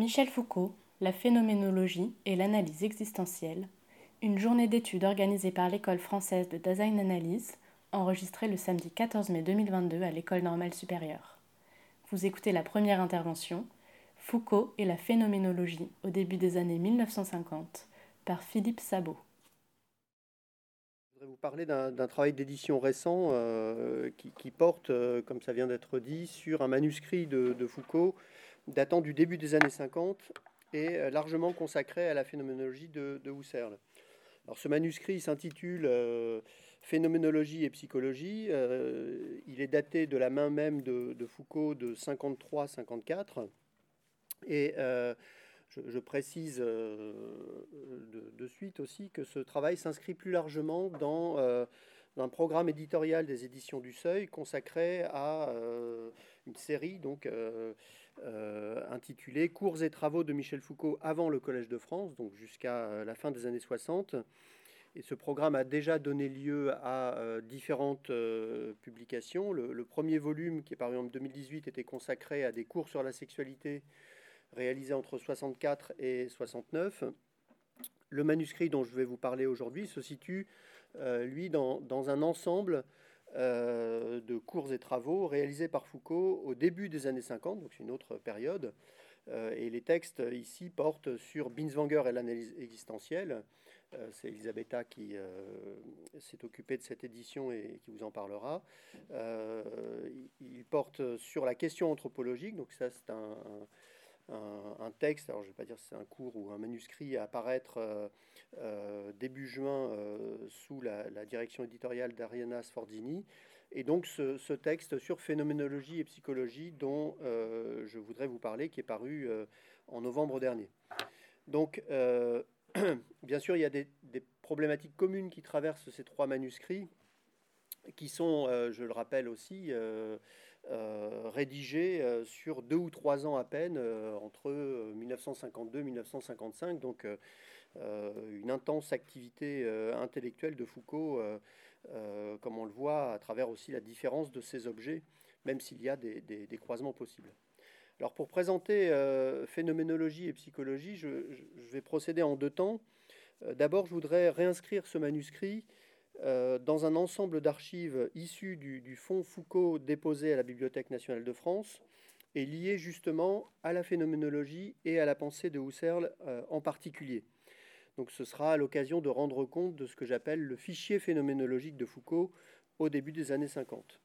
Michel Foucault, la phénoménologie et l'analyse existentielle, une journée d'études organisée par l'École française de Design Analyse, enregistrée le samedi 14 mai 2022 à l'École normale supérieure. Vous écoutez la première intervention, Foucault et la phénoménologie au début des années 1950, par Philippe Sabot. Je voudrais vous parler d'un travail d'édition récent euh, qui, porte, euh, comme ça vient d'être dit, sur un manuscrit de, de Foucault datant du début des années 50 et euh, largement consacré à la phénoménologie de, Husserl. Alors, ce manuscrit s'intitule euh, Phénoménologie et psychologie. Euh, il est daté de la main même de, Foucault de 53-54. Et je, précise de, suite aussi que ce travail s'inscrit plus largement dans un programme éditorial des éditions du Seuil consacré à une série donc euh, intitulé Cours et travaux de Michel Foucault avant le Collège de France, donc jusqu'à euh, la fin des années 60. Et ce programme a déjà donné lieu à euh, différentes publications. Le, premier volume, qui est paru en 2018, était consacré à des cours sur la sexualité réalisés entre 64 et 69. Le manuscrit dont je vais vous parler aujourd'hui se situe, lui, dans, un ensemble de cours et travaux réalisés par Foucault au début des années 50, donc c'est une autre période. Euh, et les textes ici portent sur Binswanger et l'analyse existentielle. Euh, c'est Elisabetta qui s'est occupée de cette édition et qui vous en parlera. il porte sur la question anthropologique, donc ça c'est un, un, texte, alors je ne vais pas dire si c'est un cours ou un manuscrit à apparaître euh, début juin euh, sous la, direction éditoriale d'Ariana Sfordini. Et donc ce, texte sur phénoménologie et psychologie dont euh, je voudrais vous parler, qui est paru en novembre dernier. Donc, bien sûr, il y a des, problématiques communes qui traversent ces trois manuscrits, qui sont, je le rappelle aussi, rédigés sur deux ou trois ans à peine, entre 1952 et 1955. Donc, euh, une intense activité euh, intellectuelle de Foucault, euh, comme on le voit à travers aussi la différence de ces objets, même s'il y a des, croisements possibles. Alors pour présenter phénoménologie et psychologie, je, vais procéder en deux temps. D'abord, je voudrais réinscrire ce manuscrit dans un ensemble d'archives issues du, du, fonds Foucault déposé à la Bibliothèque nationale de France et lié justement à la phénoménologie et à la pensée de Husserl en particulier. Donc ce sera l'occasion de rendre compte de ce que j'appelle le fichier phénoménologique de Foucault au début des années 50.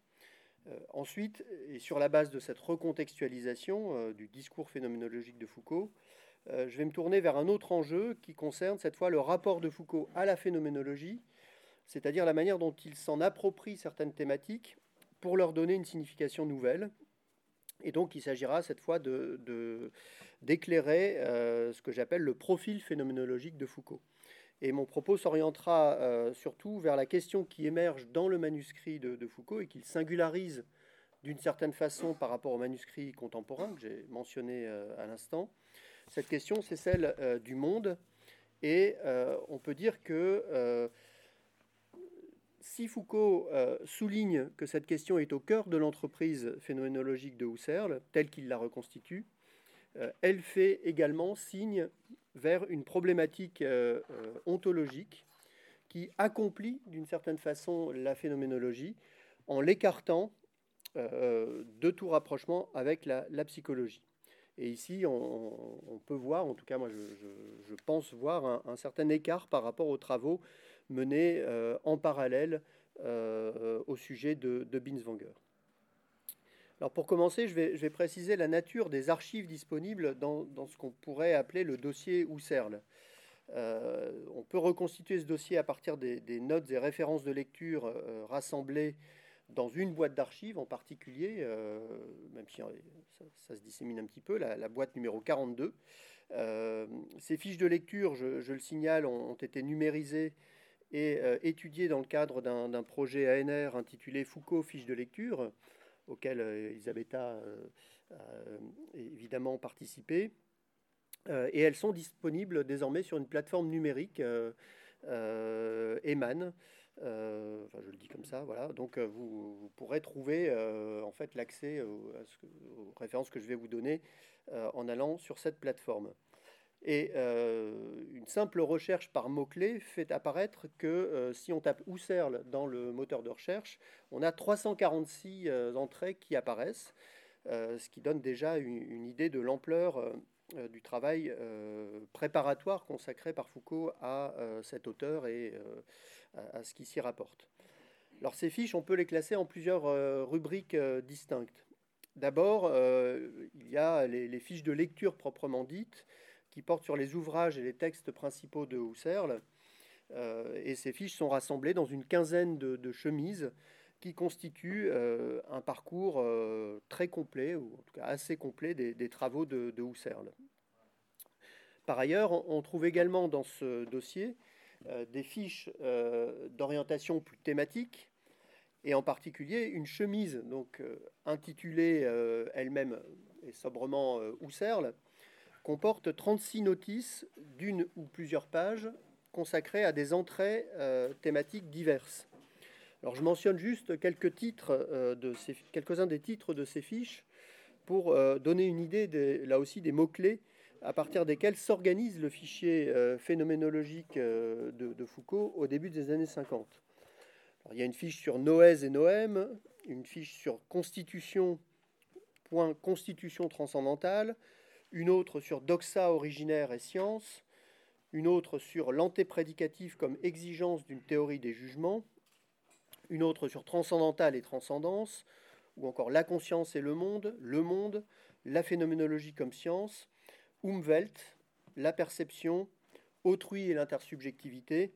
Euh, ensuite, et sur la base de cette recontextualisation euh, du discours phénoménologique de Foucault, euh, je vais me tourner vers un autre enjeu qui concerne cette fois le rapport de Foucault à la phénoménologie, c'est-à-dire la manière dont il s'en approprie certaines thématiques pour leur donner une signification nouvelle. Et donc il s'agira cette fois de, d'éclairer euh, ce que j'appelle le profil phénoménologique de Foucault. Et mon propos s'orientera euh, surtout vers la question qui émerge dans le manuscrit de, Foucault et qu'il singularise d'une certaine façon par rapport au manuscrit contemporain que j'ai mentionné euh, à l'instant. Cette question, c'est celle du monde. Et on peut dire que si Foucault souligne que cette question est au cœur de l'entreprise phénoménologique de Husserl, telle qu'il la reconstitue, euh, elle fait également signe vers une problématique euh, euh, ontologique qui accomplit d'une certaine façon la phénoménologie en l'écartant de tout rapprochement avec la, psychologie. Et ici, on, peut voir, en tout cas moi je, pense voir un, certain écart par rapport aux travaux menés en parallèle au sujet de, de Binswanger. Alors pour commencer, je vais, préciser la nature des archives disponibles dans, ce qu'on pourrait appeler le dossier Husserl. Euh, on peut reconstituer ce dossier à partir des, notes et références de lecture euh, rassemblées dans une boîte d'archives en particulier, euh, même si ça, se dissémine un petit peu, la, boîte numéro 42. ces fiches de lecture, je, le signale, ont, été numérisées et étudiées dans le cadre d'un projet ANR intitulé Foucault fiches de lecture auquel euh, Elisabetta euh, a évidemment participé. Euh, et elles sont disponibles désormais sur une plateforme numérique, Eman, enfin, je le dis comme ça, voilà. Donc, vous, pourrez trouver en fait l'accès aux, références que je vais vous donner en allant sur cette plateforme. Et une simple recherche par mots-clés fait apparaître que si on tape Husserl dans le moteur de recherche, on a 346 entrées qui apparaissent, ce qui donne déjà une idée de l'ampleur euh, du travail euh, préparatoire consacré par Foucault à euh, cet auteur et à, ce qui s'y rapporte. Alors ces fiches, on peut les classer en plusieurs rubriques distinctes. D'abord, il y a les, fiches de lecture proprement dites, qui portent sur les ouvrages et les textes principaux de Husserl. et ces fiches sont rassemblées dans une quinzaine de chemises qui constitue euh, un parcours euh, très complet, ou en tout cas assez complet, des, travaux de, Husserl. Par ailleurs, on trouve également dans ce dossier euh, des fiches d'orientation plus thématiques, et en particulier une chemise donc intitulée elle-même et sobrement Husserl, comporte 36 notices d'une ou plusieurs pages consacrées à des entrées thématiques diverses. Alors je mentionne juste quelques titres euh, de quelques-uns des titres de ces fiches pour euh, donner une idée là aussi des mots-clés à partir desquels s'organise le fichier euh, phénoménologique de, Foucault au début des années 50. il y a une fiche sur Noès et Noème, une fiche sur constitution, point constitution transcendantale, une autre sur doxa originaire et science, une autre sur l'antéprédicatif comme exigence d'une théorie des jugements, une autre sur transcendantal et transcendance, ou encore la conscience et le monde, le monde, la phénoménologie comme science, Umwelt, la perception, autrui et l'intersubjectivité,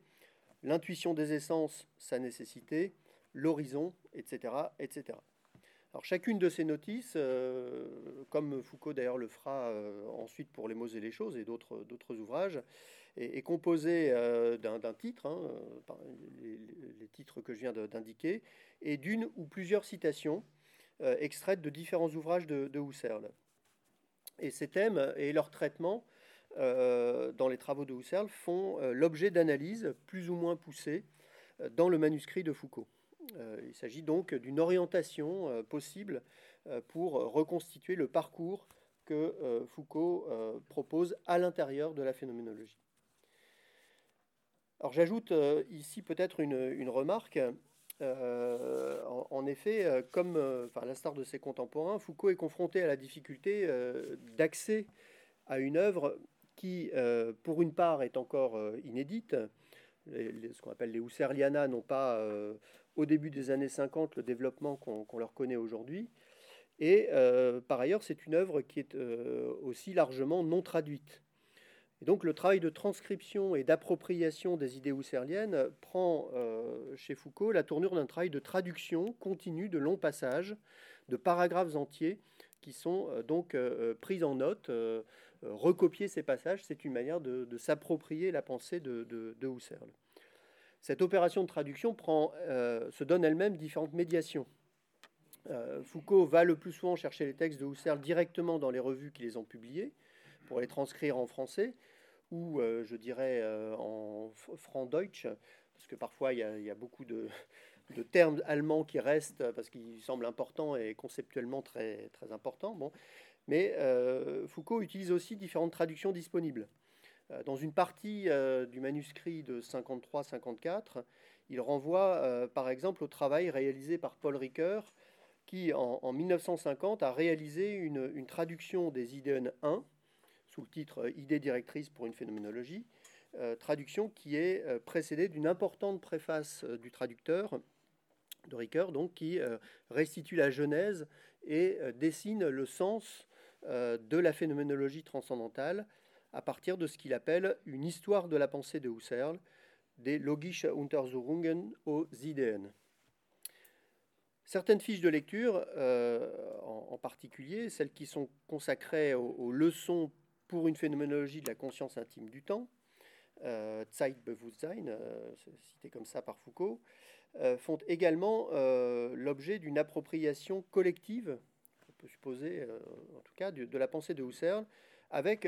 l'intuition des essences, sa nécessité, l'horizon, etc., etc. Alors chacune de ces notices, euh, comme Foucault d'ailleurs le fera euh, ensuite pour Les mots et les choses et d'autres ouvrages, est, composée euh, d'un titre, hein, les, titres que je viens d'indiquer, et d'une ou plusieurs citations extraites de différents ouvrages de, de, Husserl. Et ces thèmes et leur traitement dans les travaux de Husserl font l'objet d'analyses plus ou moins poussées dans le manuscrit de Foucault. Euh, il s'agit donc d'une orientation euh, possible euh, pour reconstituer le parcours que Foucault propose à l'intérieur de la phénoménologie. Alors j'ajoute ici peut-être une, remarque. en, effet, comme à l'instar de ses contemporains, Foucault est confronté à la difficulté d'accès à une œuvre qui, pour une part, est encore inédite. ce qu'on appelle les Husserliana n'ont pas au début des années 50 le développement qu'on leur connaît aujourd'hui. Et euh, par ailleurs, c'est une œuvre qui est euh, aussi largement non traduite. Et donc le travail de transcription et d'appropriation des idées husserliennes prend euh, chez Foucault la tournure d'un travail de traduction continue de longs passages, de paragraphes entiers qui sont donc pris en note. recopier ces passages, c'est une manière de, s'approprier la pensée de, de, de Husserl. Cette opération de traduction prend, euh, se donne elle-même différentes médiations. Euh, Foucault va le plus souvent chercher les textes de Husserl directement dans les revues qui les ont publiés pour les transcrire en français ou, euh, je dirais, en franc-deutsch, parce que parfois il y, a, beaucoup de, termes allemands qui restent parce qu'ils semblent importants et conceptuellement très, très importants. Bon. Mais Foucault utilise aussi différentes traductions disponibles. Euh, dans une partie euh, du manuscrit de 53-54, il renvoie euh, par exemple au travail réalisé par Paul Ricoeur, qui en, 1950 a réalisé une, traduction des Idéen 1 sous le titre Idées directrices pour une phénoménologie, traduction qui est précédée d'une importante préface du traducteur de Ricoeur, donc qui restitue la genèse et dessine le sens de la phénoménologie transcendantale à partir de ce qu'il appelle une histoire de la pensée de Husserl, des Logische Untersuchungen aux Ideen. Certaines fiches de lecture, euh, en, particulier celles qui sont consacrées aux, leçons pour une phénoménologie de la conscience intime du temps, euh, Zeitbewusstsein, euh, cité comme ça par Foucault, euh, font également l'objet d'une appropriation collective, on peut supposer en tout cas, de, de, la pensée de Husserl, avec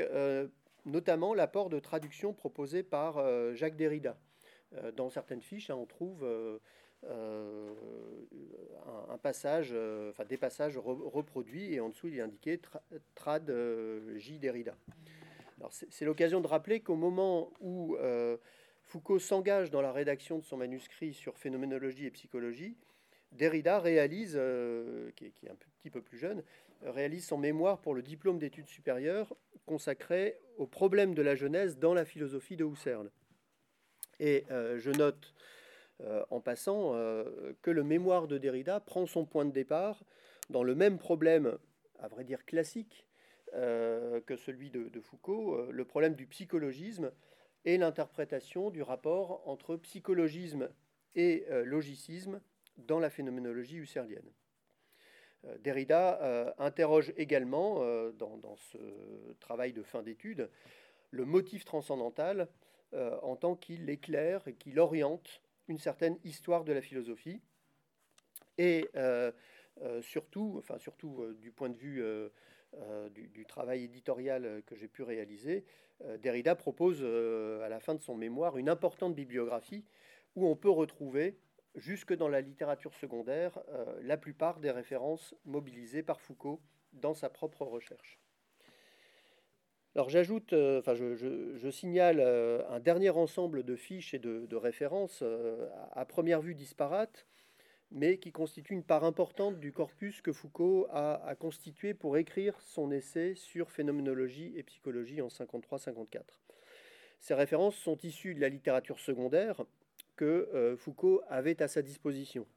notamment l'apport de traduction proposé par euh, Jacques Derrida. dans certaines fiches, hein, on trouve un, passage, des passages reproduits, et en dessous il est indiqué trad J Derrida. C'est l'occasion de rappeler qu'au moment où Foucault s'engage dans la rédaction de son manuscrit sur phénoménologie et psychologie, Derrida réalise, euh, qui, est, un petit peu plus jeune, réalise son mémoire pour le diplôme d'études supérieures consacré au problème de la jeunesse dans la philosophie de Husserl. Et euh, je note euh, en passant que le mémoire de Derrida prend son point de départ dans le même problème, à vrai dire classique, que celui de, de Foucault, le problème du psychologisme et l'interprétation du rapport entre psychologisme et logicisme dans la phénoménologie husserlienne. Euh, Derrida euh, interroge également, euh, dans, ce travail de fin d'étude, le motif transcendantal en tant qu'il éclaire et qu'il oriente une certaine histoire de la philosophie. Et surtout, enfin du point de vue du, travail éditorial que j'ai pu réaliser, Derrida propose à la fin de son mémoire une importante bibliographie où on peut retrouver jusque dans la littérature secondaire euh, la plupart des références mobilisées par Foucault dans sa propre recherche. Alors j'ajoute, euh, enfin je, signale euh, un dernier ensemble de fiches et de, références à première vue disparates, mais qui constituent une part importante du corpus que Foucault a, a constitué pour écrire son essai sur phénoménologie et psychologie en 53-54. Ces références sont issues de la littérature secondaire, que euh, Foucault avait à sa disposition.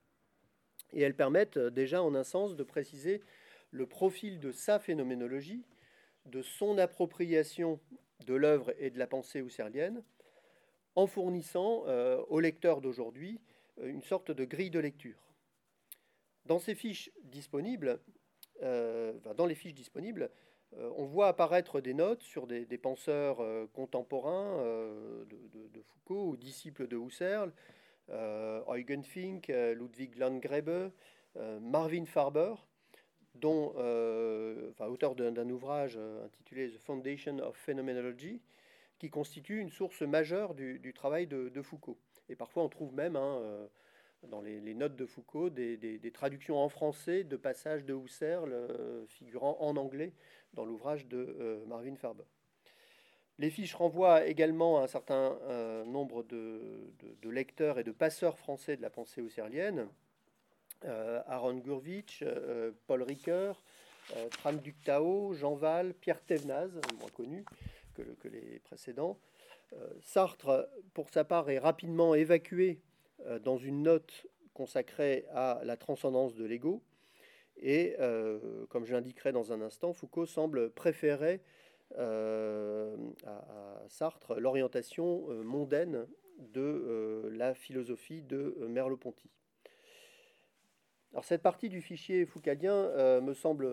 Et elles permettent euh, déjà en un sens de préciser le profil de sa phénoménologie, de son appropriation de l'œuvre et de la pensée husserlienne, en fournissant euh, aux lecteurs d'aujourd'hui une sorte de grille de lecture. Dans ces fiches disponibles, dans les fiches disponibles, on voit apparaître des notes sur des, penseurs euh, contemporains euh, de, Foucault ou disciples de Husserl, Eugen Fink, Ludwig Landgrebe, Marvin Farber, dont, auteur d'un ouvrage intitulé The Foundation of Phenomenology, qui constitue une source majeure du, travail de, Foucault. Et parfois on trouve même hein, dans les, notes de Foucault des, traductions en français de passages de Husserl figurant en anglais dans l'ouvrage de euh, Marvin Farber. Les fiches renvoient également à un certain euh, nombre de, lecteurs et de passeurs français de la pensée husserlienne. Euh, Aaron Gurvitch, Paul Ricoeur, Tran Ductao, Jean Val, Pierre Thévenaz, moins connu que les précédents. Sartre, pour sa part, est rapidement évacué dans une note consacrée à la transcendance de l'ego. Et euh, comme je l'indiquerai dans un instant, Foucault semble préférer euh, à, Sartre l'orientation euh, mondaine de la philosophie de Merleau-Ponty. Alors cette partie du fichier foucadien me semble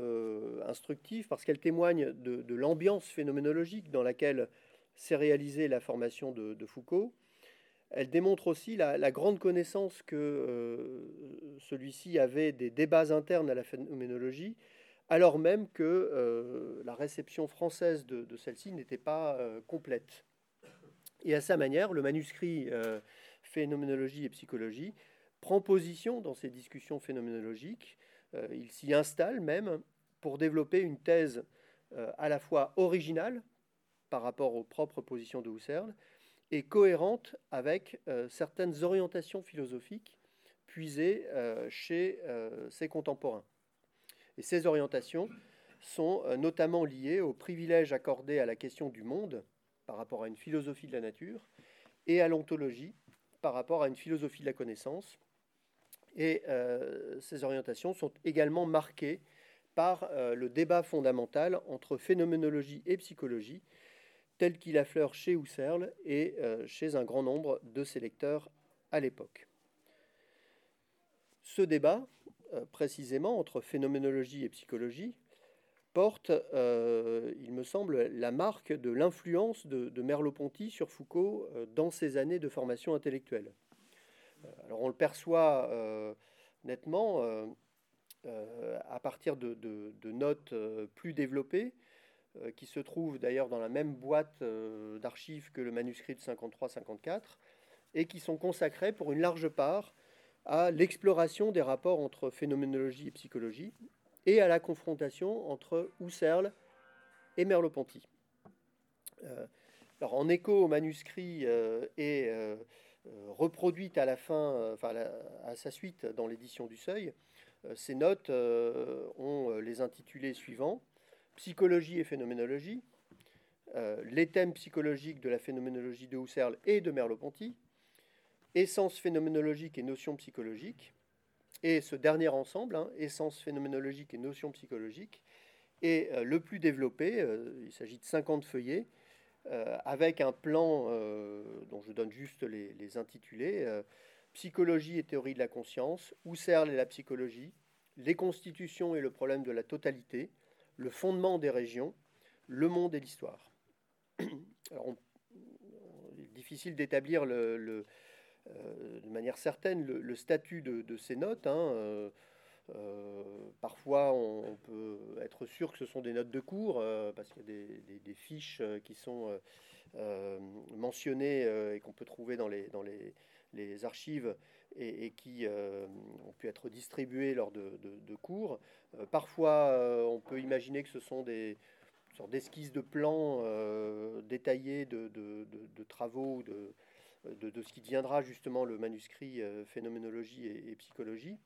instructive parce qu'elle témoigne de, l'ambiance phénoménologique dans laquelle s'est réalisée la formation de Foucault, elle démontre aussi la, grande connaissance que euh, celui-ci avait des débats internes à la phénoménologie, alors même que euh, la réception française de, celle-ci n'était pas euh, complète. Et à sa manière, le manuscrit Phénoménologie et psychologie prend position dans ces discussions phénoménologiques. il s'y installe même pour développer une thèse à la fois originale par rapport aux propres positions de Husserl, et cohérente avec euh, certaines orientations philosophiques puisées euh, chez euh, ses contemporains. Et ces orientations sont notamment liées au privilège accordé à la question du monde par rapport à une philosophie de la nature et à l'ontologie par rapport à une philosophie de la connaissance. Et ces orientations sont également marquées par le débat fondamental entre phénoménologie et psychologie, tel qu'il affleure chez Husserl et euh, chez un grand nombre de ses lecteurs à l'époque. Ce débat, euh, précisément entre phénoménologie et psychologie, porte, euh, il me semble, la marque de l'influence de, Merleau-Ponty sur Foucault dans ses années de formation intellectuelle. alors on le perçoit nettement à partir de notes plus développées qui se trouve d'ailleurs dans la même boîte euh, d'archives que le manuscrit de 53-54, et qui sont consacrés pour une large part à l'exploration des rapports entre phénoménologie et psychologie et à la confrontation entre Husserl et Merleau-Ponty. Euh, alors, en écho au manuscrit euh, et euh, reproduite à la fin, enfin à sa suite dans l'édition du Seuil, ces notes ont les intitulés suivants Psychologie et phénoménologie, les thèmes psychologiques de la phénoménologie de Husserl et de Merleau-Ponty, essence phénoménologique et notions psychologiques, et ce dernier ensemble, hein, essence phénoménologique et notions psychologiques, est euh, le plus développé. Euh, il s'agit de 50 feuillets, euh, avec un plan dont je donne juste les, les intitulés Psychologie et théorie de la conscience, Husserl et la psychologie, les constitutions et le problème de la totalité, le fondement des régions, le monde et l'histoire. Alors, il est difficile d'établir euh, de manière certaine le, statut de, ces notes. Hein, euh, euh, parfois, on, peut être sûr que ce sont des notes de cours, parce qu'il y a des, fiches qui sont mentionnées et qu'on peut trouver dans les, archives et, qui ont pu être distribuées lors de, cours. parfois, on peut imaginer que ce sont des sortes d'esquisses de plans détaillés de, travaux, de, de, ce qui deviendra justement le manuscrit euh, Phénoménologie et, Psychologie.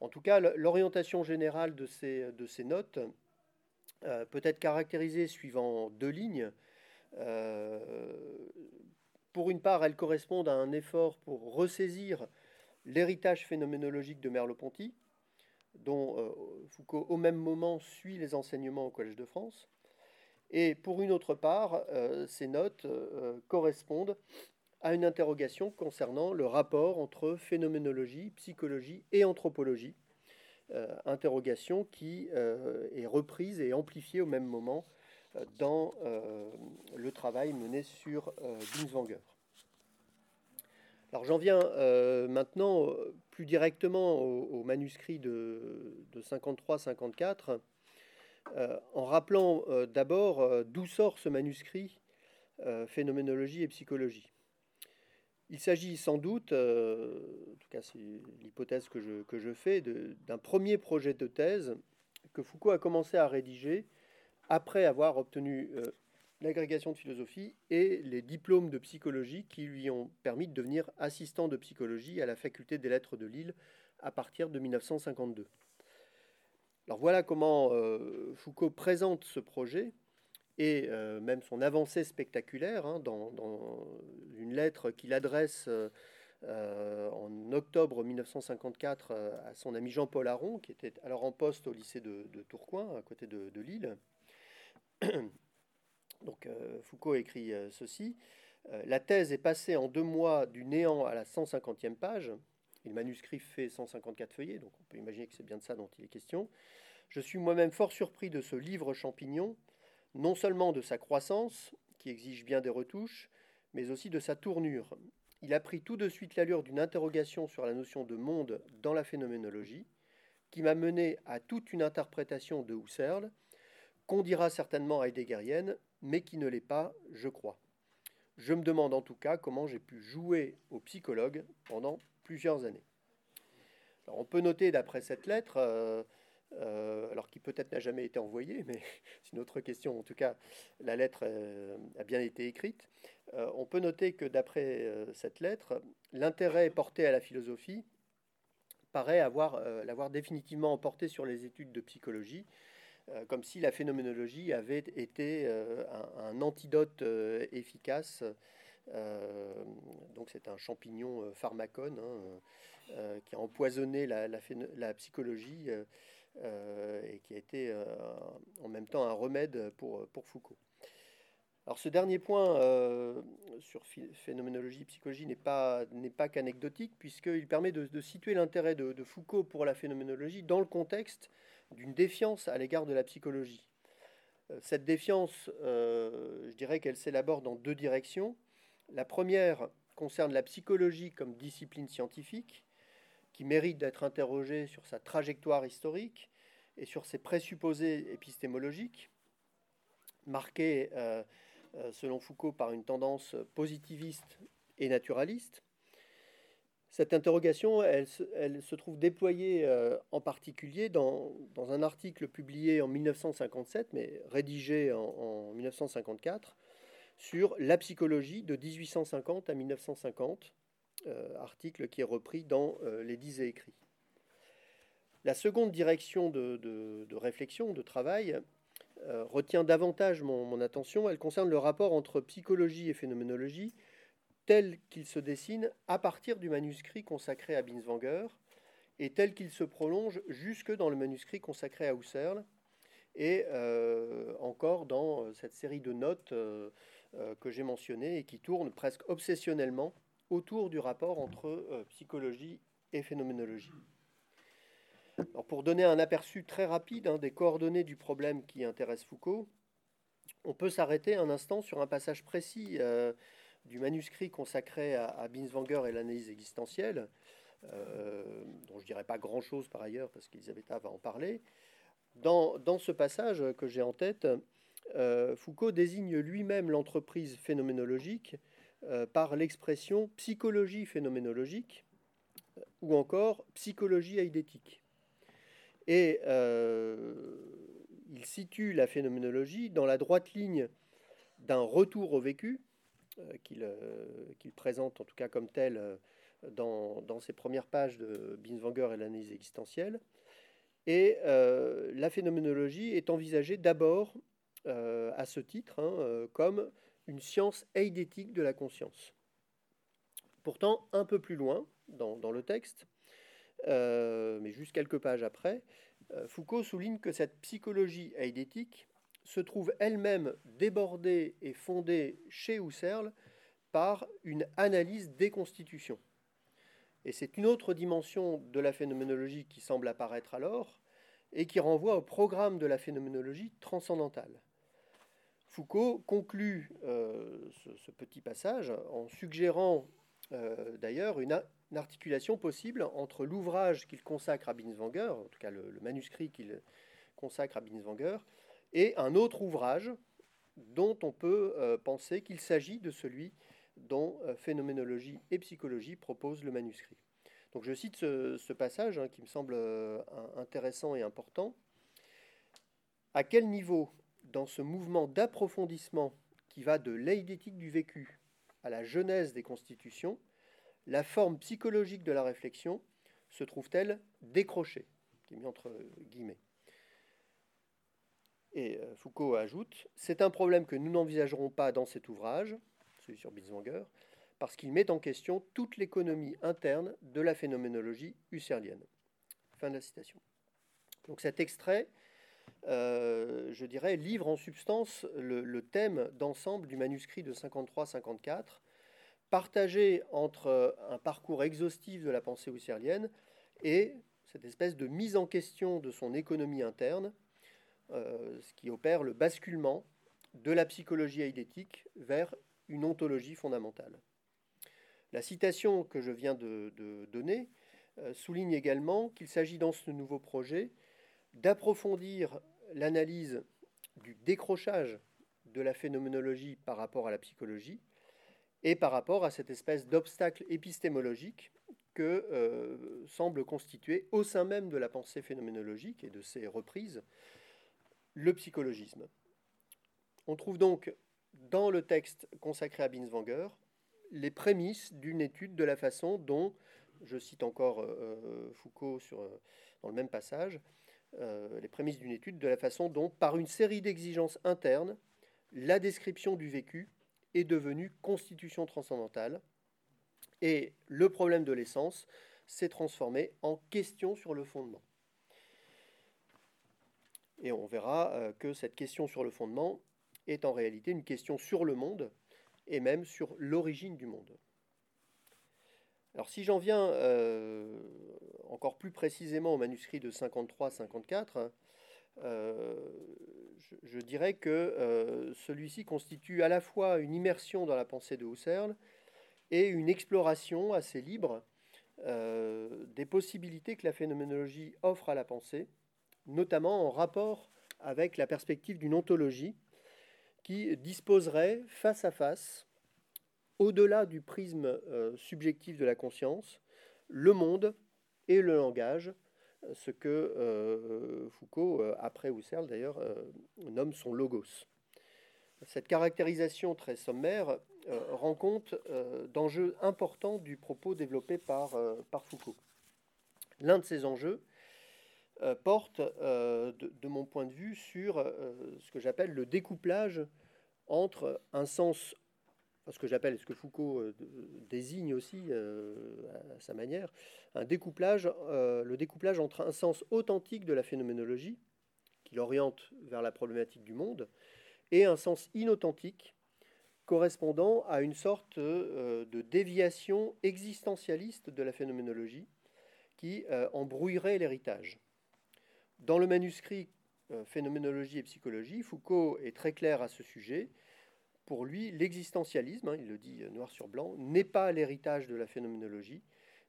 En tout cas, l'orientation générale de ces, de ces notes euh, peut être caractérisée suivant deux lignes. Euh, pour une part, elles correspondent à un effort pour ressaisir l'héritage phénoménologique de Merleau-Ponty, dont Foucault, au même moment, suit les enseignements au Collège de France. Et pour une autre part, ces notes correspondent à une interrogation concernant le rapport entre phénoménologie, psychologie et anthropologie. Euh, interrogation qui euh, est reprise et amplifiée au même moment euh, dans le travail mené sur Binswanger. Alors j'en viens maintenant plus directement au, manuscrit de, de 53-54, en rappelant d'abord d'où sort ce manuscrit Phénoménologie et psychologie. Il s'agit sans doute, euh, en tout cas c'est l'hypothèse que je, que je fais, d'un premier projet de thèse que Foucault a commencé à rédiger après avoir obtenu euh, l'agrégation de philosophie et les diplômes de psychologie qui lui ont permis de devenir assistant de psychologie à la faculté des lettres de Lille à partir de 1952. Alors voilà comment euh, Foucault présente ce projet et euh, même son avancée spectaculaire hein, dans, une lettre qu'il adresse euh, en octobre 1954 à son ami Jean-Paul Aron, qui était alors en poste au lycée de, Tourcoing, à côté de, Lille. Donc Foucault écrit ceci. La thèse est passée en deux mois du néant à la 150e page. le manuscrit fait 154 feuillets, donc on peut imaginer que c'est bien de ça dont il est question. Je suis moi-même fort surpris de ce livre champignon non seulement de sa croissance, qui exige bien des retouches, mais aussi de sa tournure. Il a pris tout de suite l'allure d'une interrogation sur la notion de monde dans la phénoménologie, qui m'a mené à toute une interprétation de Husserl, qu'on dira certainement heideggerienne, mais qui ne l'est pas, je crois. Je me demande en tout cas comment j'ai pu jouer au psychologue pendant plusieurs années. on peut noter d'après cette lettre, euh, euh, alors qui peut-être n'a jamais été envoyé, mais c'est une autre question. En tout cas, la lettre euh, a bien été écrite. On peut noter que d'après cette lettre, l'intérêt porté à la philosophie paraît avoir l'avoir définitivement emporté sur les études de psychologie, comme si la phénoménologie avait été un, antidote efficace. donc c'est un champignon pharmacone hein, qui a empoisonné la, psychologie euh, et qui a été euh, en même temps un remède pour, Foucault. Alors ce dernier point euh, sur phénoménologie psychologie n'est pas, n'est pas qu'anecdotique, puisqu'il permet de, situer l'intérêt de, Foucault pour la phénoménologie dans le contexte d'une défiance à l'égard de la psychologie. Cette défiance, je dirais qu'elle s'élabore dans deux directions. La première concerne la psychologie comme discipline scientifique, qui mérite d'être interrogé sur sa trajectoire historique et sur ses présupposés épistémologiques, marqués, euh, euh, selon Foucault, par une tendance positiviste et naturaliste. Cette interrogation, elle, se trouve déployée euh, en particulier dans, un article publié en 1957, mais rédigé en, 1954, sur la psychologie de 1850 à 1950, euh, article qui est repris dans euh, les dix et écrits. La seconde direction de, réflexion, de travail, retient davantage mon attention. Elle concerne le rapport entre psychologie et phénoménologie tel qu'il se dessine à partir du manuscrit consacré à Binswanger et tel qu'il se prolonge jusque dans le manuscrit consacré à Husserl et euh, encore dans euh, cette série de notes euh, que j'ai mentionnées et qui tournent presque obsessionnellement autour du rapport entre psychologie et phénoménologie. pour donner un aperçu très rapide hein, des coordonnées du problème qui intéresse Foucault, on peut s'arrêter un instant sur un passage précis du manuscrit consacré à, Binswanger et l'analyse existentielle, euh, dont je dirais pas grand-chose par ailleurs parce qu'Elisabetta va en parler. Dans, ce passage que j'ai en tête, euh, Foucault désigne lui-même l'entreprise phénoménologique euh, par l'expression psychologie phénoménologique ou encore psychologie aïdétique. Et il situe la phénoménologie dans la droite ligne d'un retour au vécu, euh, euh, qu'il présente en tout cas comme tel euh, dans, ses premières pages de Binswanger et l'analyse existentielle. Et la phénoménologie est envisagée d'abord à ce titre hein, comme une science eidétique de la conscience. Pourtant, un peu plus loin dans, le texte, mais juste quelques pages après, Foucault souligne que cette psychologie eidétique se trouve elle-même débordée et fondée chez Husserl par une analyse des constitutions. Et c'est une autre dimension de la phénoménologie qui semble apparaître alors et qui renvoie au programme de la phénoménologie transcendantale. Foucault conclut euh, ce, petit passage en suggérant euh, d'ailleurs une, articulation possible entre l'ouvrage qu'il consacre à Binswanger, en tout cas le, le manuscrit qu'il consacre à Binswanger, et un autre ouvrage dont on peut euh, penser qu'il s'agit de celui dont euh, Phénoménologie et Psychologie proposent le manuscrit. Donc je cite ce, passage hein, qui me semble euh, intéressant et important. À quel niveau, dans ce mouvement d'approfondissement qui va de l'édétique du vécu à la genèse des constitutions, la forme psychologique de la réflexion se trouve-t-elle décrochée? Qui est mis entre guillemets. Et euh, Foucault ajoute C'est un problème que nous n'envisagerons pas dans cet ouvrage, celui sur Binswanger, parce qu'il met en question toute l'économie interne de la phénoménologie husserlienne. Fin de la citation. Donc cet extrait, euh, je dirais, livre en substance le, thème d'ensemble du manuscrit de 53-54, partagé entre un parcours exhaustif de la pensée husserlienne et cette espèce de mise en question de son économie interne, ce qui opère le basculement de la psychologie eidétique vers une ontologie fondamentale. La citation que je viens de, donner euh, souligne également qu'il s'agit dans ce nouveau projet d'approfondir l'analyse du décrochage de la phénoménologie par rapport à la psychologie et par rapport à cette espèce d'obstacle épistémologique que euh, semble constituer au sein même de la pensée phénoménologique et de ses reprises le psychologisme. On trouve donc dans le texte consacré à Binswanger les prémices d'une étude de la façon dont, je cite encore euh, euh, Foucault euh, dans le même passage, les prémices d'une étude de la façon dont, par une série d'exigences internes, la description du vécu est devenue constitution transcendantale et le problème de l'essence s'est transformé en question sur le fondement. Et on verra euh, que cette question sur le fondement est en réalité une question sur le monde et même sur l'origine du monde. Alors si j'en viens euh, encore plus précisément au manuscrit de 53-54, euh, je, dirais que celui-ci constitue à la fois une immersion dans la pensée de Husserl et une exploration assez libre des possibilités que la phénoménologie offre à la pensée, notamment en rapport avec la perspective d'une ontologie qui disposerait face à face, au-delà du prisme euh, subjectif de la conscience, le monde et le langage, ce que Foucault, après Husserl d'ailleurs, nomme son logos. Cette caractérisation très sommaire rend compte d'enjeux importants du propos développé par, par Foucault. L'un de ces enjeux, euh, porte, euh, de, mon point de vue, sur euh, ce que j'appelle le découplage entre un sens, ce que j'appelle, ce que Foucault désigne aussi à sa manière, un découplage, le découplage entre un sens authentique de la phénoménologie, qui l'oriente vers la problématique du monde, et un sens inauthentique, correspondant à une sorte de déviation existentialiste de la phénoménologie qui embrouillerait l'héritage. Dans le manuscrit euh, Phénoménologie et psychologie, Foucault est très clair à ce sujet. Pour lui, l'existentialisme, hein, il le dit noir sur blanc, n'est pas l'héritage de la phénoménologie,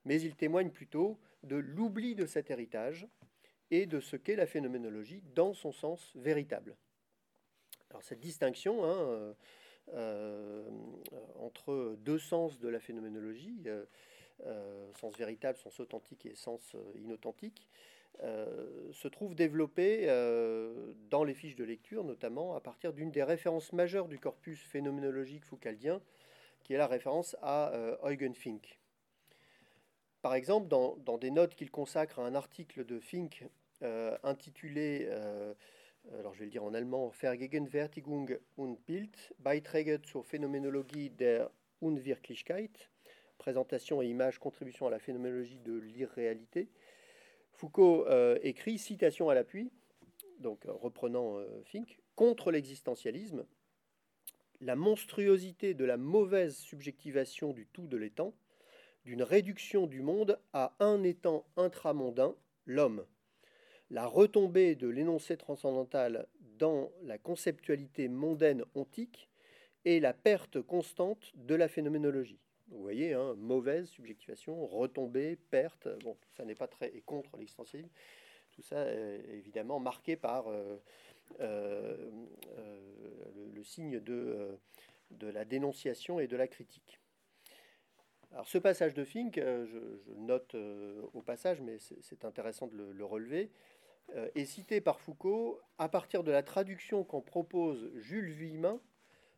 mais il témoigne plutôt de l'oubli de cet héritage et de ce qu'est la phénoménologie dans son sens véritable. Alors cette distinction hein, euh, euh, entre deux sens de la phénoménologie, sens véritable, sens authentique et sens inauthentique, euh, se trouve développé euh, dans les fiches de lecture, notamment à partir d'une des références majeures du corpus phénoménologique foucaldien, qui est la référence à euh, Eugen Fink. Par exemple, dans, des notes qu'il consacre à un article de Fink intitulé, alors je vais le dire en allemand, Vergegenwärtigung und Bild, Beiträge zur Phänomenologie der Unwirklichkeit, présentation et image, contribution à la phénoménologie de l'irréalité, Foucault euh, écrit, citation à l'appui, donc euh, reprenant euh, Fink, contre l'existentialisme, la monstruosité de la mauvaise subjectivation du tout de l'étang, d'une réduction du monde à un étang intramondain, l'homme, la retombée de l'énoncé transcendantal dans la conceptualité mondaine ontique et la perte constante de la phénoménologie. Vous voyez, hein, mauvaise subjectivation, retombée, perte, bon, ça n'est pas très et contre l'existentialisme. Tout ça est évidemment marqué par euh, euh, euh, le, signe de, de la dénonciation et de la critique. Alors ce passage de Fink, je, note au passage, mais c'est intéressant de le, relever, est cité par Foucault à partir de la traduction qu'en propose Jules Villemin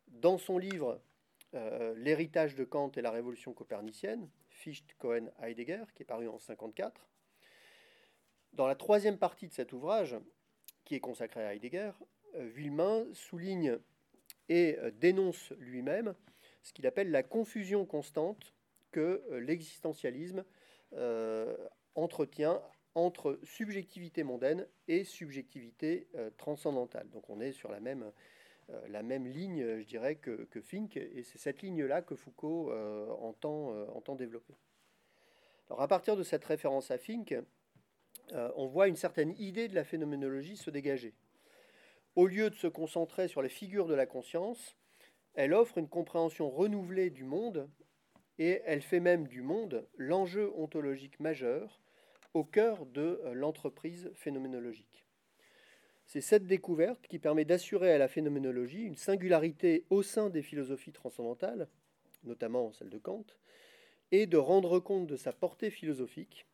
dans son livre euh, l'héritage de Kant et la révolution copernicienne, Fichte, Cohen, Heidegger, qui est paru en 1954. Dans la troisième partie de cet ouvrage, qui est consacré à Heidegger, Villemin euh, souligne et euh, dénonce lui-même ce qu'il appelle la confusion constante que l'existentialisme entretient entre subjectivité mondaine et subjectivité transcendantale. Donc on est sur la même euh, la même ligne, je dirais, que, Fink, et c'est cette ligne-là que Foucault euh, entend, euh, entend développer. Alors à partir de cette référence à Fink, on voit une certaine idée de la phénoménologie se dégager. Au lieu de se concentrer sur les figures de la conscience, elle offre une compréhension renouvelée du monde et elle fait même du monde l'enjeu ontologique majeur au cœur de l'entreprise phénoménologique. C'est cette découverte qui permet d'assurer à la phénoménologie une singularité au sein des philosophies transcendantales, notamment celle de Kant, et de rendre compte de sa portée philosophique,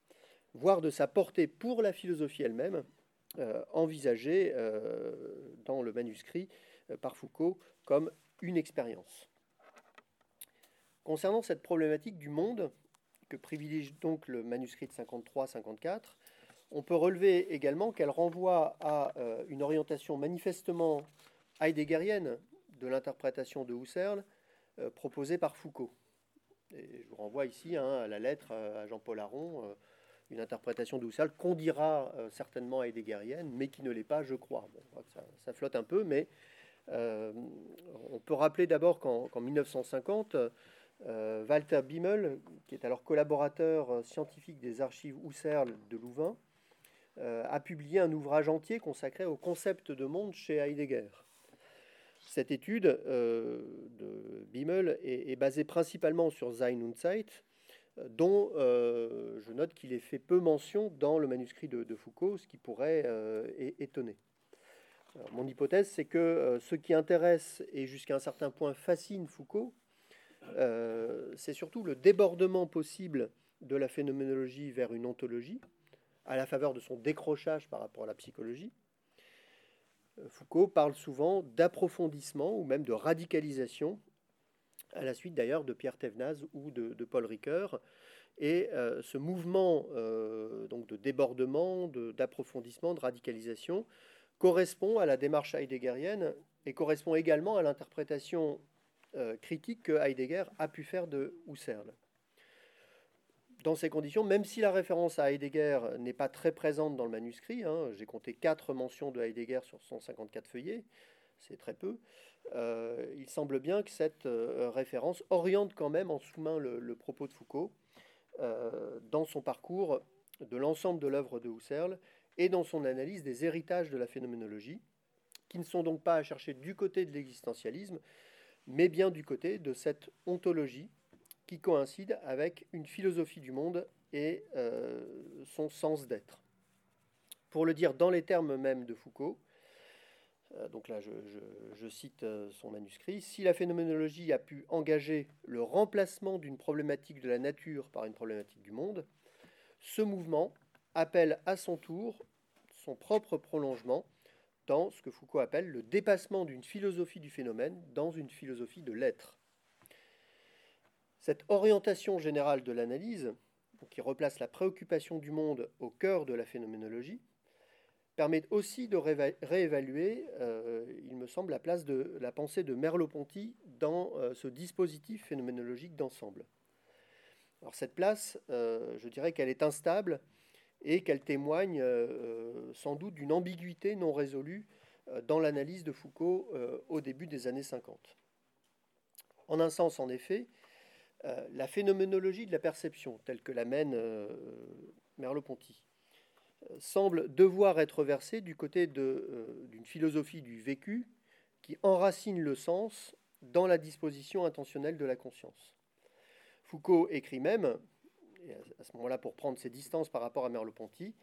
voire de sa portée pour la philosophie elle-même, euh, envisagée euh, dans le manuscrit euh, par Foucault comme une expérience. Concernant cette problématique du monde, que privilégie donc le manuscrit de 53-54, on peut relever également qu'elle renvoie à euh, une orientation manifestement heideggerienne de l'interprétation de Husserl euh, proposée par Foucault. Et je vous renvoie ici hein, à la lettre euh, à Jean-Paul Aron, une interprétation de Husserl qu'on dira certainement heideggerienne, mais qui ne l'est pas, je crois. ça, flotte un peu, mais on peut rappeler d'abord qu'en 1950, Walter Bimmel, qui est alors collaborateur scientifique des archives Husserl de Louvain, a publié un ouvrage entier consacré au concept de monde chez Heidegger. Cette étude euh, de Bimmel est, basée principalement sur Sein und Zeit, euh, dont je note qu'il est fait peu mention dans le manuscrit de, Foucault, ce qui pourrait étonner. mon hypothèse, c'est que ce qui intéresse et jusqu'à un certain point fascine Foucault, c'est surtout le débordement possible de la phénoménologie vers une ontologie, à la faveur de son décrochage par rapport à la psychologie. Euh, Foucault parle souvent d'approfondissement ou même de radicalisation, à la suite d'ailleurs de Pierre Thévenaz ou de, Paul Ricoeur. Et euh, ce mouvement euh, donc de débordement, d'approfondissement, de, radicalisation correspond à la démarche heideggerienne et correspond également à l'interprétation critique que Heidegger a pu faire de Husserl dans ces conditions, même si la référence à Heidegger n'est pas très présente dans le manuscrit, hein, j'ai compté quatre mentions de Heidegger sur 154 feuillets, c'est très peu, euh, il semble bien que cette euh, référence oriente quand même en sous-main le, propos de Foucault euh, dans son parcours de l'ensemble de l'œuvre de Husserl et dans son analyse des héritages de la phénoménologie, qui ne sont donc pas à chercher du côté de l'existentialisme, mais bien du côté de cette ontologie coïncide avec une philosophie du monde et euh, son sens d'être. Pour le dire dans les termes mêmes de Foucault, euh, donc là je, cite euh, son manuscrit, si la phénoménologie a pu engager le remplacement d'une problématique de la nature par une problématique du monde, ce mouvement appelle à son tour son propre prolongement dans ce que Foucault appelle le dépassement d'une philosophie du phénomène dans une philosophie de l'être. Cette orientation générale de l'analyse, qui replace la préoccupation du monde au cœur de la phénoménologie, permet aussi de réévaluer, euh, il me semble, la place de la pensée de Merleau-Ponty dans euh, ce dispositif phénoménologique d'ensemble. Alors cette place, euh, je dirais qu'elle est instable et qu'elle témoigne sans doute d'une ambiguïté non résolue dans l'analyse de Foucault au début des années 50. En un sens, en effet, euh, la phénoménologie de la perception, telle que l'amène euh, Merleau-Ponty, euh, semble devoir être versée du côté d'une philosophie du vécu qui enracine le sens dans la disposition intentionnelle de la conscience. Foucault écrit même, à ce moment-là pour prendre ses distances par rapport à Merleau-Ponty,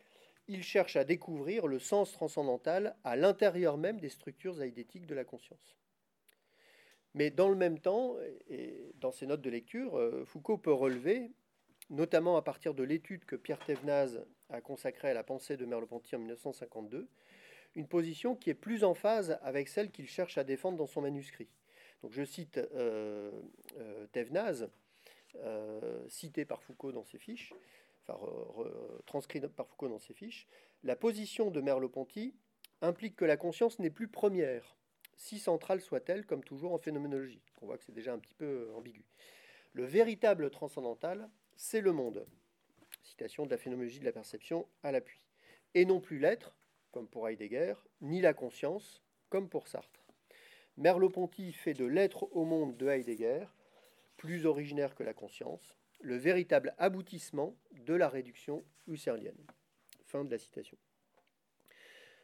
il cherche à découvrir le sens transcendantal à l'intérieur même des structures aïdétiques de la conscience. Mais dans le même temps, et dans ses notes de lecture, euh, Foucault peut relever, notamment à partir de l'étude que Pierre Thévenaz a consacrée à la pensée de Merleau-Ponty en 1952, une position qui est plus en phase avec celle qu'il cherche à défendre dans son manuscrit. Donc je cite euh, euh Thévenaz, euh, cité par Foucault dans ses fiches, enfin transcrit par Foucault dans ses fiches, la position de Merleau-Ponty implique que la conscience n'est plus première, si centrale soit-elle, comme toujours en phénoménologie. On voit que c'est déjà un petit peu euh, ambigu. Le véritable transcendantal, c'est le monde. Citation de la phénoménologie de la perception à l'appui. Et non plus l'être, comme pour Heidegger, ni la conscience, comme pour Sartre. Merleau-Ponty fait de l'être au monde de Heidegger, plus originaire que la conscience, le véritable aboutissement de la réduction husserlienne. Fin de la citation.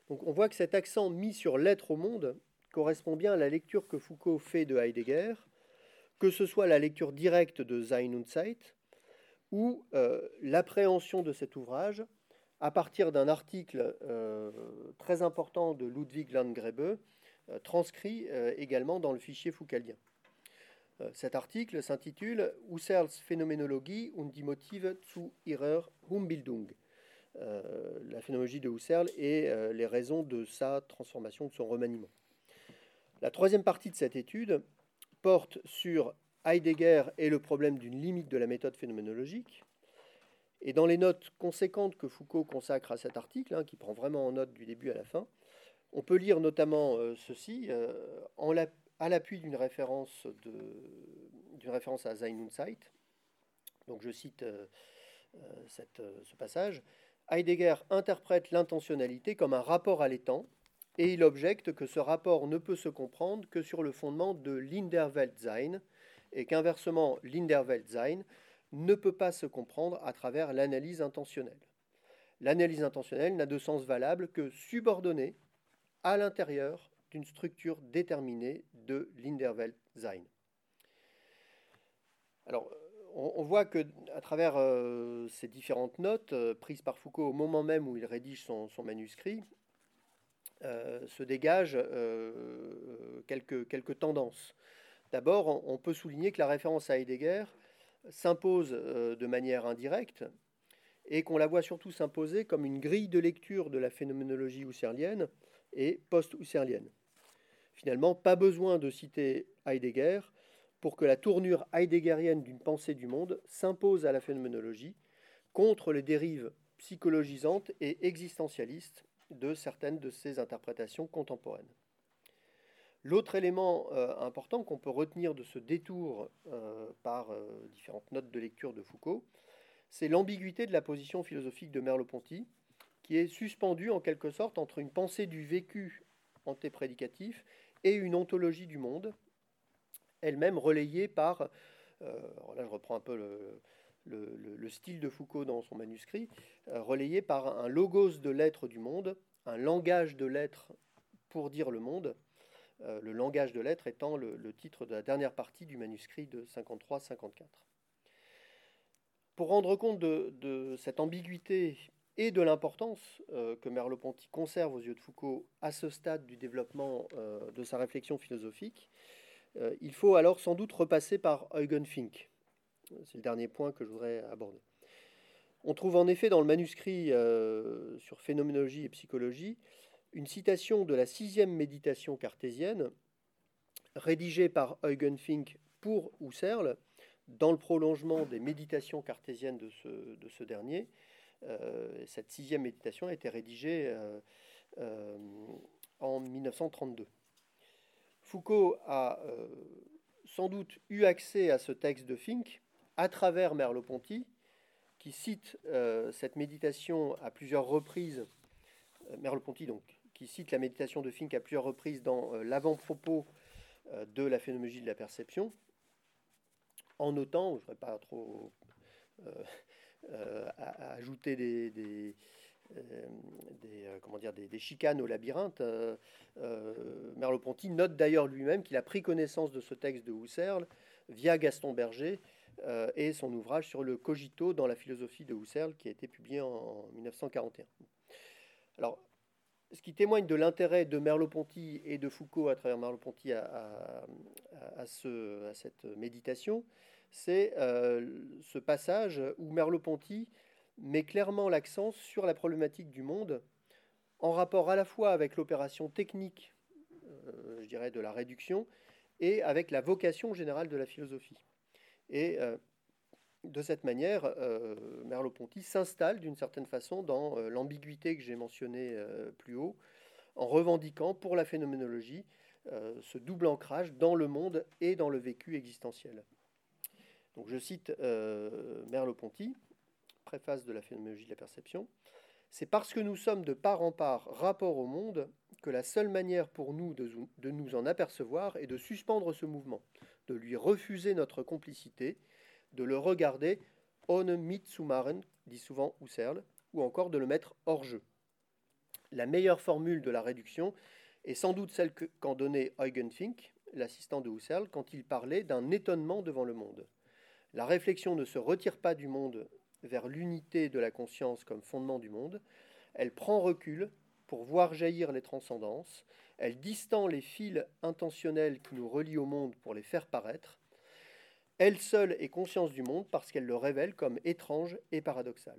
Donc on voit que cet accent mis sur l'être au monde correspond bien à la lecture que Foucault fait de Heidegger, que ce soit la lecture directe de Sein und Zeit ou euh, l'appréhension de cet ouvrage à partir d'un article euh, très important de Ludwig Landgrebe, euh, transcrit également dans le fichier foucaldien. cet article s'intitule Husserls Phänomenologie und die Motive zu ihrer Umbildung. la phénoménologie de Husserl et les raisons de sa transformation, de son remaniement. La troisième partie de cette étude porte sur Heidegger et le problème d'une limite de la méthode phénoménologique. Et dans les notes conséquentes que Foucault consacre à cet article, hein, qui prend vraiment en note du début à la fin, on peut lire notamment euh, ceci, euh, à l'appui d'une référence, à Sein. Donc je cite euh, ce passage. Heidegger interprète l'intentionnalité comme un rapport à l'étang, et il objecte que ce rapport ne peut se comprendre que sur le fondement de l'Inderweltsein, et qu'inversement, l'Inderweltsein ne peut pas se comprendre à travers l'analyse intentionnelle. L'analyse intentionnelle n'a de sens valable que subordonnée à l'intérieur d'une structure déterminée de l'Inderweltsein. Alors, on, voit que à travers euh, ces différentes notes euh, prises par Foucault au moment même où il rédige son manuscrit, euh, se dégagent euh, quelques, tendances. D'abord, on peut souligner que la référence à Heidegger s'impose de manière indirecte et qu'on la voit surtout s'imposer comme une grille de lecture de la phénoménologie husserlienne et post-husserlienne. Finalement, pas besoin de citer Heidegger pour que la tournure heideggerienne d'une pensée du monde s'impose à la phénoménologie contre les dérives psychologisantes et existentialistes de certaines de ses interprétations contemporaines. L'autre élément euh, important qu'on peut retenir de ce détour euh, par euh, différentes notes de lecture de Foucault, c'est l'ambiguïté de la position philosophique de Merleau-Ponty, qui est suspendue en quelque sorte entre une pensée du vécu antéprédicatif et une ontologie du monde, elle-même relayée par, là je reprends un peu le, style de Foucault dans son manuscrit, euh, relayée par un logos de l'être du monde, un langage de l'être pour dire le monde, euh, le langage de l'être étant le, titre de la dernière partie du manuscrit de 53-54. Pour rendre compte de, cette ambiguïté et de l'importance que Merleau-Ponty conserve aux yeux de Foucault à ce stade du développement de sa réflexion philosophique, euh, il faut alors sans doute repasser par Eugen Fink. C'est le dernier point que je voudrais aborder. On trouve en effet dans le manuscrit euh, sur phénoménologie et psychologie une citation de la sixième méditation cartésienne rédigée par Eugen Fink pour Husserl dans le prolongement des méditations cartésiennes de ce, dernier. Euh, cette sixième méditation a été rédigée en 1932. Foucault a euh, sans doute eu accès à ce texte de Fink à travers Merleau-Ponty, qui cite euh, cette méditation à plusieurs reprises. Euh, Merleau-Ponty, donc, qui cite la méditation de Fink à plusieurs reprises dans l'avant-propos de la phénoménologie de la perception, en notant, je ne voudrais pas trop ajouter des euh, euh, comment dire, des, chicanes au labyrinthe. Euh, Merleau-Ponty note d'ailleurs lui-même qu'il a pris connaissance de ce texte de Husserl via Gaston Berger et son ouvrage sur le cogito dans la philosophie de Husserl qui a été publié en, 1941. Alors, ce qui témoigne de l'intérêt de Merleau-Ponty et de Foucault à travers Merleau-Ponty à, à, ce, à, cette méditation, c'est ce passage où Merleau-Ponty met clairement l'accent sur la problématique du monde en rapport à la fois avec l'opération technique, euh, je dirais, de la réduction, et avec la vocation générale de la philosophie. Et euh, de cette manière, euh, Merleau-Ponty s'installe d'une certaine façon dans l'ambiguïté que j'ai mentionnée plus haut, en revendiquant pour la phénoménologie ce double ancrage dans le monde et dans le vécu existentiel. Donc je cite Merleau-Ponty préface de la phénoménologie de la perception, c'est parce que nous sommes de part en part rapport au monde que la seule manière pour nous de, nous en apercevoir est de suspendre ce mouvement, de lui refuser notre complicité, de le regarder on mitsumaren, dit souvent Husserl, ou encore de le mettre hors jeu. La meilleure formule de la réduction est sans doute celle qu'en donnait Eugen Fink, l'assistant de Husserl, quand il parlait d'un étonnement devant le monde. La réflexion ne se retire pas du monde vers l'unité de la conscience comme fondement du monde, elle prend recul pour voir jaillir les transcendances, elle distend les fils intentionnels qui nous relient au monde pour les faire paraître, elle seule est conscience du monde parce qu'elle le révèle comme étrange et paradoxal.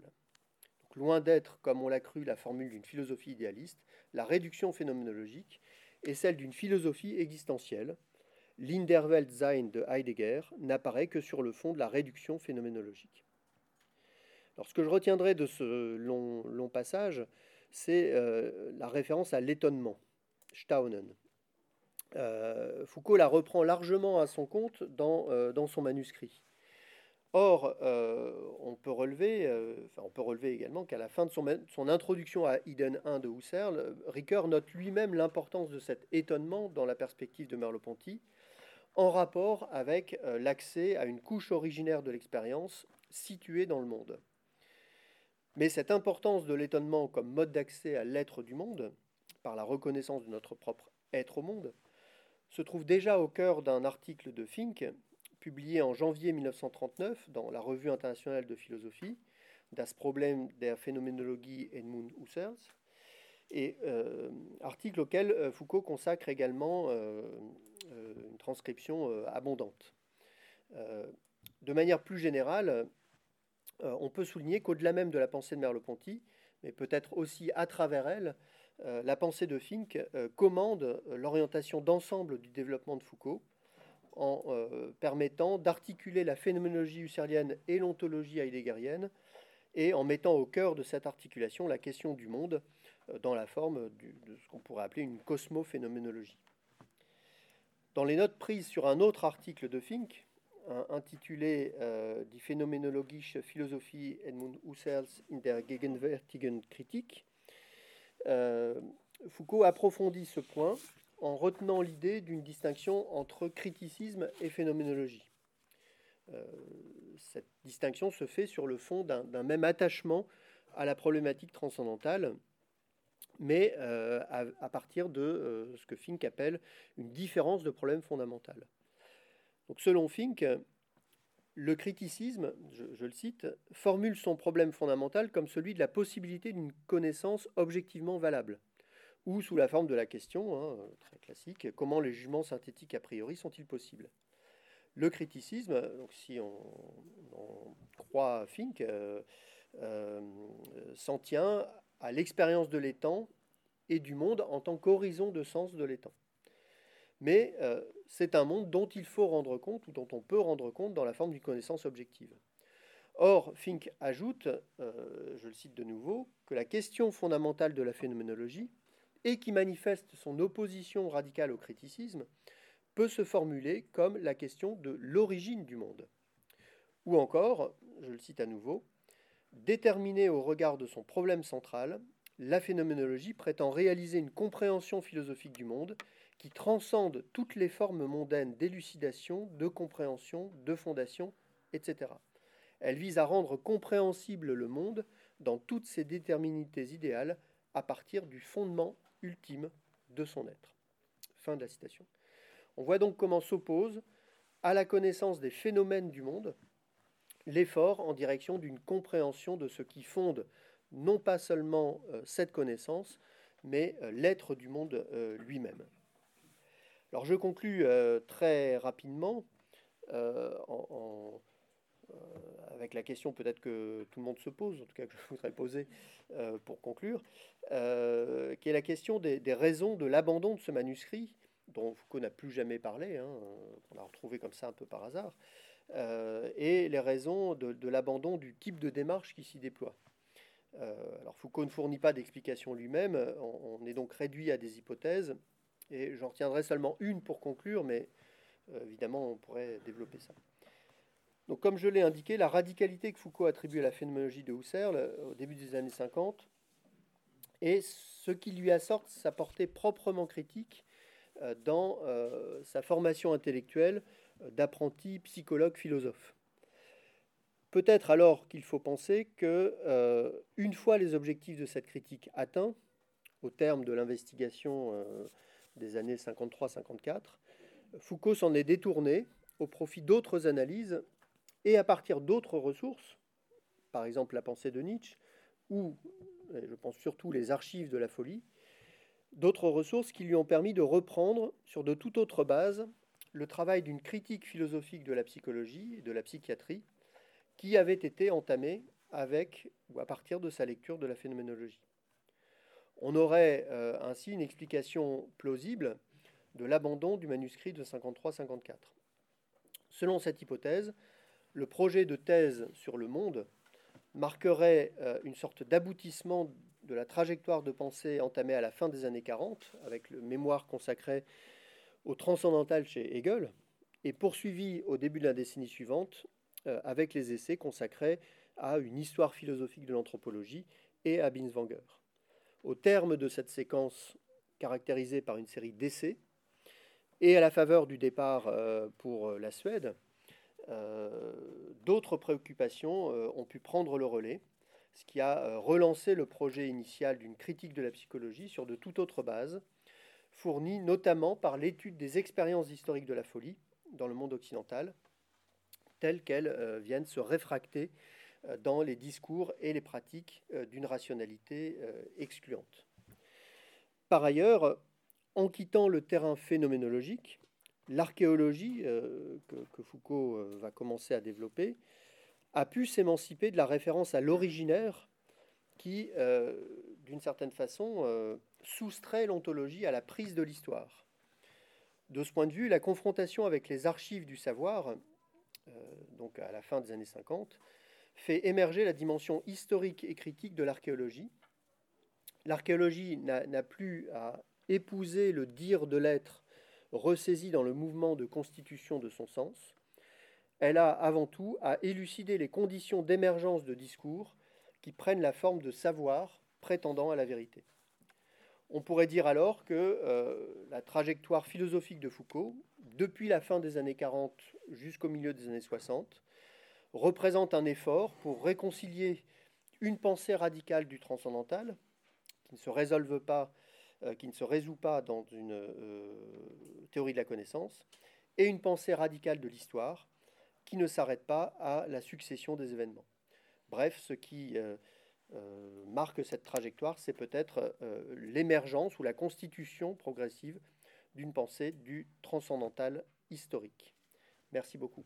loin d'être, comme on l'a cru, la formule d'une philosophie idéaliste, la réduction phénoménologique est celle d'une philosophie existentielle. L'Inderweltsein de Heidegger n'apparaît que sur le fond de la réduction phénoménologique. Alors, ce que je retiendrai de ce long, long passage, c'est euh, la référence à l'étonnement, Staunen. Euh, Foucault la reprend largement à son compte dans, euh, dans son manuscrit. Or, on, peut relever, on peut relever également qu'à la fin de son, son, introduction à Eden 1 de Husserl, Ricoeur note lui-même l'importance de cet étonnement dans la perspective de Merleau-Ponty, en rapport avec l'accès à une couche originaire de l'expérience située dans le monde. Mais cette importance de l'étonnement comme mode d'accès à l'être du monde, par la reconnaissance de notre propre être au monde, se trouve déjà au cœur d'un article de Fink, publié en janvier 1939 dans la Revue internationale de philosophie, Das Problem der Phänomenologie Edmund Husserls, et euh, article auquel euh, Foucault consacre également euh, une transcription abondante. de manière plus générale, on peut souligner qu'au-delà même de la pensée de Merleau-Ponty, mais peut-être aussi à travers elle, la pensée de Fink commande l'orientation d'ensemble du développement de Foucault en permettant d'articuler la phénoménologie husserlienne et l'ontologie heideggerienne et en mettant au cœur de cette articulation la question du monde euh, dans la forme de ce qu'on pourrait appeler une cosmophénoménologie. Dans les notes prises sur un autre article de Fink, intitulé euh, Die phänomenologische Philosophie Edmund Husserls in der gegenwärtigen Kritik, euh, Foucault approfondit ce point en retenant l'idée d'une distinction entre criticisme et phénoménologie. Euh, cette distinction se fait sur le fond d'un même attachement à la problématique transcendantale, mais à, partir de ce que Fink appelle une différence de problème fondamental. Donc, selon Fink, le criticisme, je, le cite, formule son problème fondamental comme celui de la possibilité d'une connaissance objectivement valable, ou sous la forme de la question, hein, très classique, comment les jugements synthétiques a priori sont-ils possibles? Le criticisme, donc si on, croit Fink, euh, euh, s'en tient à l'expérience de l'étang et du monde en tant qu'horizon de sens de l'étang. Mais euh, c'est un monde dont il faut rendre compte ou dont on peut rendre compte dans la forme d'une connaissance objective. Or, Fink ajoute, je le cite de nouveau, que la question fondamentale de la phénoménologie, et qui manifeste son opposition radicale au criticisme, peut se formuler comme la question de l'origine du monde. Ou encore, je le cite à nouveau, déterminée au regard de son problème central, la phénoménologie prétend réaliser une compréhension philosophique du monde qui transcende toutes les formes mondaines d'élucidation, de compréhension, de fondation, etc. Elle vise à rendre compréhensible le monde dans toutes ses déterminités idéales à partir du fondement ultime de son être. Fin de la citation. On voit donc comment s'oppose à la connaissance des phénomènes du monde l'effort en direction d'une compréhension de ce qui fonde non pas seulement euh, cette connaissance, mais euh, l'être du monde euh, lui-même. Alors je conclus très rapidement avec la question peut-être que tout le monde se pose, en tout cas que je voudrais poser pour conclure, qui est la question des raisons de l'abandon de ce manuscrit dont Foucault n'a plus jamais parlé, hein, qu'on a retrouvé comme ça un peu par hasard, euh, et les raisons de, l'abandon du type de démarche qui s'y déploie. Euh, alors Foucault ne fournit pas d'explication lui-même, on, est donc réduit à des hypothèses, et j'en retiendrai seulement une pour conclure, mais euh, évidemment on pourrait développer ça. Donc comme je l'ai indiqué, la radicalité que Foucault attribue à la phénoménologie de Husserl au début des années 50 est ce qui lui assorte sa portée proprement critique euh, dans euh, sa formation intellectuelle euh, d'apprenti psychologue philosophe. Peut-être alors qu'il faut penser que, une fois les objectifs de cette critique atteints, au terme de l'investigation des années 53-54, Foucault s'en est détourné au profit d'autres analyses et à partir d'autres ressources, par exemple la pensée de Nietzsche, ou, je pense surtout, les archives de la folie, d'autres ressources qui lui ont permis de reprendre sur de toute autre base le travail d'une critique philosophique de la psychologie et de la psychiatrie qui avait été entamé avec ou à partir de sa lecture de la phénoménologie. On aurait euh, ainsi une explication plausible de l'abandon du manuscrit de 53-54. Selon cette hypothèse, le projet de thèse sur le monde marquerait euh, une sorte d'aboutissement de la trajectoire de pensée entamée à la fin des années 40, avec le mémoire consacré au transcendantal chez Hegel, et poursuivi au début de la décennie suivante euh, avec les essais consacrés à une histoire philosophique de l'anthropologie et à Binswanger. Au terme de cette séquence caractérisée par une série d'essais, et à la faveur du départ euh, pour la Suède, euh, d'autres préoccupations ont pu prendre le relais, ce qui a euh, relancé le projet initial d'une critique de la psychologie sur de toute autre base, fournie notamment par l'étude des expériences historiques de la folie dans le monde occidental, telles qu'elles euh, viennent se réfracter euh, dans les discours et les pratiques d'une rationalité excluante. Par ailleurs, en quittant le terrain phénoménologique, l'archéologie que, Foucault va commencer à développer a pu s'émanciper de la référence à l'originaire qui, d'une certaine façon, soustrait l'ontologie à la prise de l'histoire. De ce point de vue, la confrontation avec les archives du savoir, donc à la fin des années 50, fait émerger la dimension historique et critique de l'archéologie. L'archéologie n'a plus à épouser le dire de l'être ressaisi dans le mouvement de constitution de son sens. Elle a avant tout à élucider les conditions d'émergence de discours qui prennent la forme de savoir prétendant à la vérité. On pourrait dire alors que euh, la trajectoire philosophique de Foucault, depuis la fin des années 40 jusqu'au milieu des années 60, représente un effort pour réconcilier une pensée radicale du transcendantal, qui ne se résolve pas, euh, qui ne se résout pas dans une euh, théorie de la connaissance, et une pensée radicale de l'histoire, qui ne s'arrête pas à la succession des événements. Bref, ce qui euh, marque cette trajectoire, c'est peut-être l'émergence ou la constitution progressive d'une pensée du transcendantal historique. Merci beaucoup.